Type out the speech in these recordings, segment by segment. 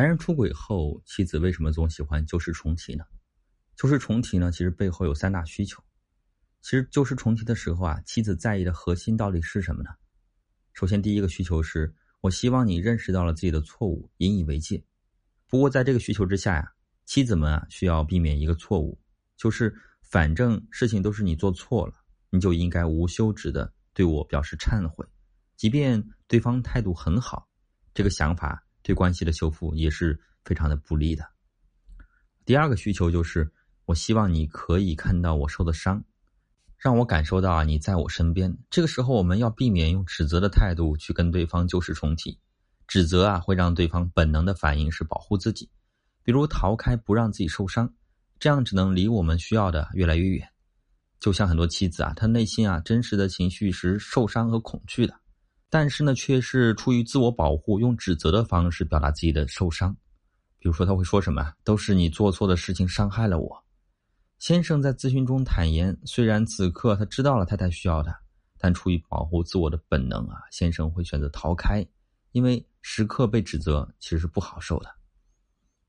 男人出轨后，妻子为什么总喜欢旧事重提呢？旧事重提呢，其实背后有三大需求。其实旧事重提的时候啊，妻子在意的核心到底是什么呢？首先，第一个需求是我希望你认识到了自己的错误，引以为戒。不过，在这个需求之下呀，妻子们啊需要避免一个错误，就是反正事情都是你做错了，你就应该无休止的对我表示忏悔，即便对方态度很好，这个想法。对关系的修复也是非常的不利的。第二个需求就是，我希望你可以看到我受的伤，让我感受到啊你在我身边。这个时候，我们要避免用指责的态度去跟对方旧事重提，指责啊会让对方本能的反应是保护自己，比如逃开不让自己受伤，这样只能离我们需要的越来越远。就像很多妻子啊，她内心啊真实的情绪是受伤和恐惧的。但是呢，却是出于自我保护，用指责的方式表达自己的受伤。比如说，他会说什么：“都是你做错的事情伤害了我。”先生在咨询中坦言，虽然此刻他知道了太太需要他，但出于保护自我的本能啊，先生会选择逃开，因为时刻被指责其实是不好受的。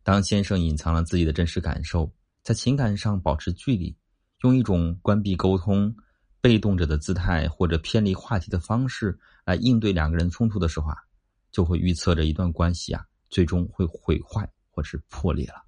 当先生隐藏了自己的真实感受，在情感上保持距离，用一种关闭沟通。被动者的姿态或者偏离话题的方式来应对两个人冲突的时候啊，就会预测着一段关系啊最终会毁坏或是破裂了。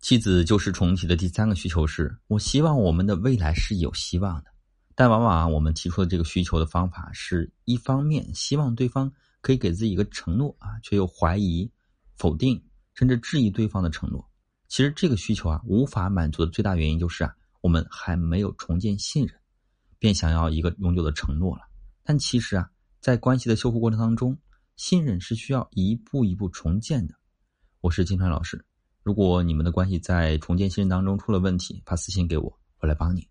妻子旧事重提的第三个需求是：我希望我们的未来是有希望的。但往往啊，我们提出的这个需求的方法是一方面希望对方可以给自己一个承诺啊，却又怀疑、否定甚至质疑对方的承诺。其实这个需求啊无法满足的最大原因就是啊，我们还没有重建信任。便想要一个永久的承诺了，但其实啊，在关系的修复过程当中，信任是需要一步一步重建的。我是金川老师，如果你们的关系在重建信任当中出了问题，发私信给我，我来帮你。